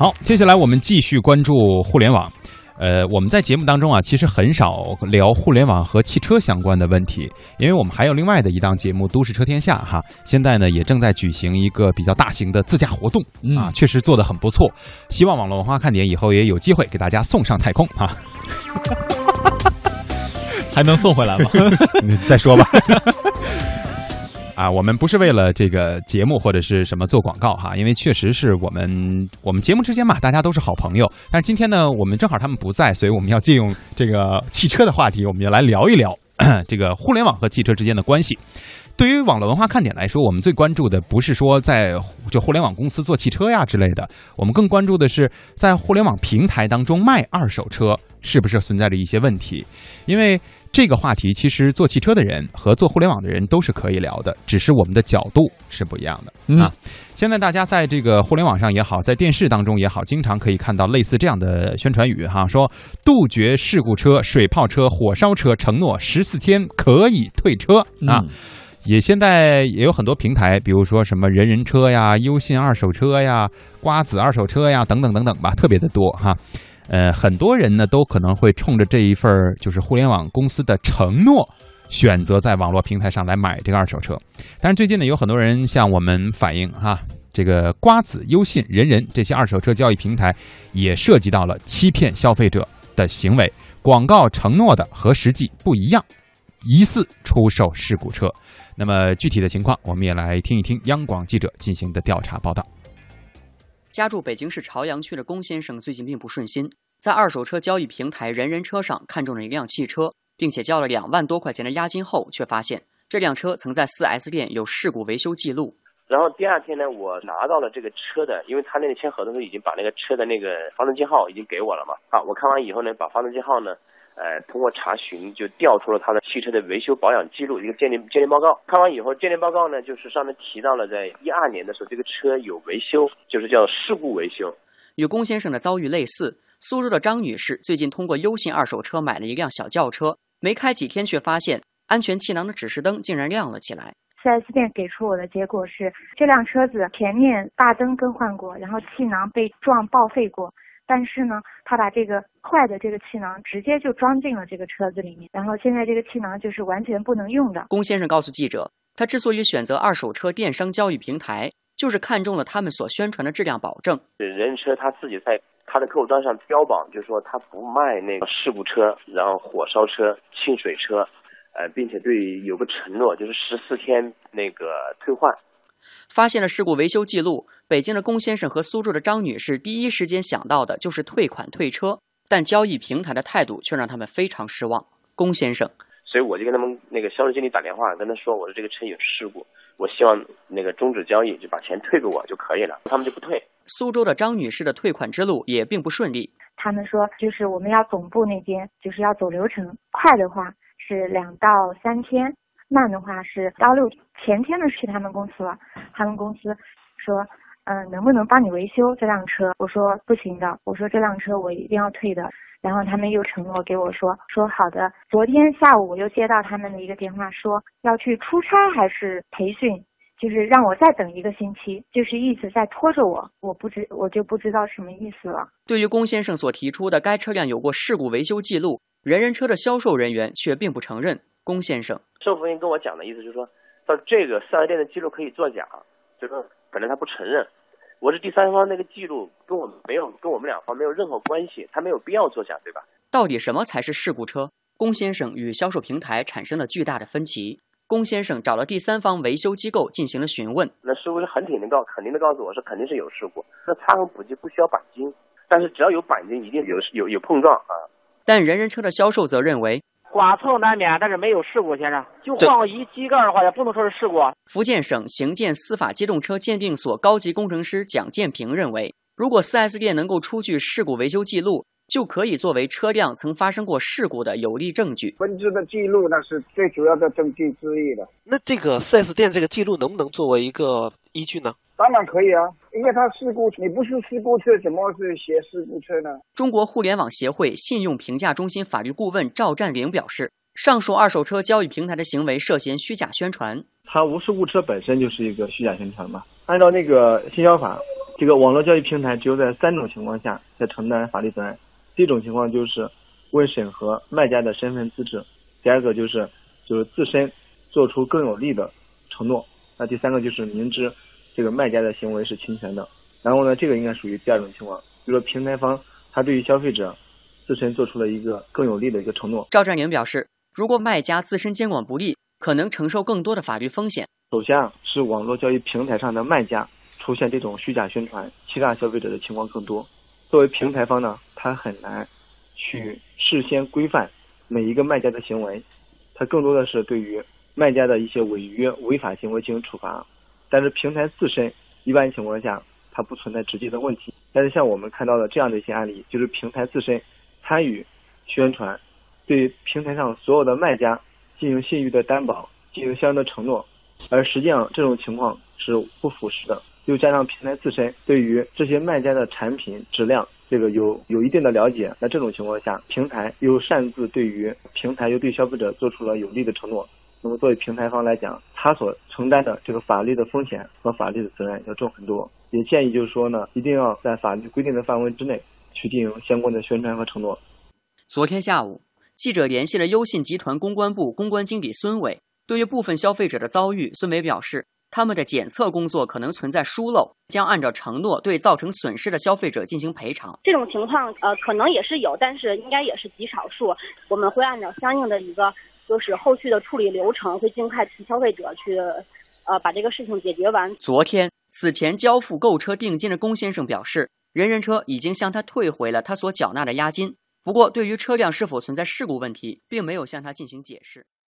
好，接下来我们继续关注互联网。呃，我们在节目当中啊，其实很少聊互联网和汽车相关的问题，因为我们还有另外的一档节目《都市车天下》哈，现在呢也正在举行一个比较大型的自驾活动啊，确实做得很不错。希望网络文化看点以后也有机会给大家送上太空啊，还能送回来吗？你再说吧。啊，我们不是为了这个节目或者是什么做广告哈，因为确实是我们我们节目之间嘛，大家都是好朋友。但是今天呢，我们正好他们不在，所以我们要借用这个汽车的话题，我们要来聊一聊 这个互联网和汽车之间的关系。对于网络文化看点来说，我们最关注的不是说在就互联网公司做汽车呀之类的，我们更关注的是在互联网平台当中卖二手车是不是存在着一些问题，因为。这个话题其实做汽车的人和做互联网的人都是可以聊的，只是我们的角度是不一样的啊。现在大家在这个互联网上也好，在电视当中也好，经常可以看到类似这样的宣传语哈，说杜绝事故车、水泡车、火烧车，承诺十四天可以退车啊。也现在也有很多平台，比如说什么人人车呀、优信二手车呀、瓜子二手车呀等等等等吧，特别的多哈。呃，很多人呢都可能会冲着这一份儿就是互联网公司的承诺，选择在网络平台上来买这个二手车。但是最近呢，有很多人向我们反映哈，这个瓜子、优信、人人这些二手车交易平台也涉及到了欺骗消费者的行为，广告承诺的和实际不一样，疑似出售事故车。那么具体的情况，我们也来听一听央广记者进行的调查报道。家住北京市朝阳区的龚先生最近并不顺心，在二手车交易平台人人车上看中了一辆汽车，并且交了两万多块钱的押金后，却发现这辆车曾在 4S 店有事故维修记录。然后第二天呢，我拿到了这个车的，因为他那个签合同时候已经把那个车的那个发动机号已经给我了嘛。好，我看完以后呢，把发动机号呢。呃，通过查询就调出了他的汽车的维修保养记录，一个鉴定鉴定报告。看完以后，鉴定报告呢，就是上面提到了，在一二年的时候，这个车有维修，就是叫事故维修。与龚先生的遭遇类似，苏州的张女士最近通过优信二手车买了一辆小轿车，没开几天，却发现安全气囊的指示灯竟然亮了起来。4S 店给出我的结果是，这辆车子前面大灯更换过，然后气囊被撞报废过。但是呢，他把这个坏的这个气囊直接就装进了这个车子里面，然后现在这个气囊就是完全不能用的。龚先生告诉记者，他之所以选择二手车电商交易平台，就是看中了他们所宣传的质量保证。人车他自己在他的客户端上标榜，就是说他不卖那个事故车，然后火烧车、清水车，呃，并且对有个承诺，就是十四天那个退换。发现了事故维修记录，北京的龚先生和苏州的张女士第一时间想到的就是退款退车，但交易平台的态度却让他们非常失望。龚先生，所以我就跟他们那个销售经理打电话，跟他说我的这个车有事故，我希望那个终止交易，就把钱退给我就可以了。他们就不退。苏州的张女士的退款之路也并不顺利。他们说就是我们要总部那边就是要走流程，快的话是两到三天。慢的话是幺六前天的去他们公司了，他们公司说，嗯，能不能帮你维修这辆车？我说不行的，我说这辆车我一定要退的。然后他们又承诺给我说，说好的。昨天下午我又接到他们的一个电话，说要去出差还是培训，就是让我再等一个星期，就是一直在拖着我。我不知我就不知道什么意思了。对于龚先生所提出的该车辆有过事故维修记录，人人车的销售人员却并不承认。龚先生。售后员跟我讲的意思就是说，到这个四 S 店的记录可以作假，就是说可能他不承认。我是第三方，那个记录跟我们没有，跟我们两方没有任何关系，他没有必要作假，对吧？到底什么才是事故车？龚先生与销售平台产生了巨大的分歧。龚先生找了第三方维修机构进行了询问，那师傅是很肯定的告，肯定的告诉我是肯定是有事故。那擦痕补漆不需要钣金，但是只要有钣金，一定有有有碰撞啊。但人人车的销售则认为。剐蹭难免，但是没有事故，先生。就换个一机盖的话，也不能说是事故。福建省行建司法机动车鉴定所高级工程师蒋建平认为，如果 4S 店能够出具事故维修记录，就可以作为车辆曾发生过事故的有力证据。分支的记录那是最主要的证据之一的。那这个 4S 店这个记录能不能作为一个依据呢？当然可以啊，因为它事故，你不是事故车，怎么是写事故车呢？中国互联网协会信用评价中心法律顾问赵占领表示，上述二手车交易平台的行为涉嫌虚假宣传。它无事故车本身就是一个虚假宣传嘛？按照那个新消法这个网络交易平台只有在三种情况下才承担法律责任。第一种情况就是未审核卖家的身份资质；第二个就是就是自身做出更有利的承诺；那第三个就是明知这个卖家的行为是侵权的。然后呢，这个应该属于第二种情况，比如说平台方他对于消费者自身做出了一个更有利的一个承诺。赵占营表示，如果卖家自身监管不力，可能承受更多的法律风险。首先啊，是网络交易平台上的卖家出现这种虚假宣传、欺诈消费者的情况更多。作为平台方呢，他很难去事先规范每一个卖家的行为，他更多的是对于卖家的一些违约、违法行为进行处罚。但是平台自身一般情况下，它不存在直接的问题。但是像我们看到的这样的一些案例，就是平台自身参与宣传，对平台上所有的卖家。进行信誉的担保，进行相应的承诺，而实际上这种情况是不符实的。又加上平台自身对于这些卖家的产品质量这个有有一定的了解，那这种情况下，平台又擅自对于平台又对消费者做出了有利的承诺，那么作为平台方来讲，他所承担的这个法律的风险和法律的责任要重很多。也建议就是说呢，一定要在法律规定的范围之内去进行相关的宣传和承诺。昨天下午。记者联系了优信集团公关部公关经理孙伟，对于部分消费者的遭遇，孙伟表示，他们的检测工作可能存在疏漏，将按照承诺对造成损失的消费者进行赔偿。这种情况，呃，可能也是有，但是应该也是极少数。我们会按照相应的一个就是后续的处理流程，会尽快替消费者去，呃，把这个事情解决完。昨天，此前交付购车定金的龚先生表示，人人车已经向他退回了他所缴纳的押金。不过，对于车辆是否存在事故问题，并没有向他进行解释。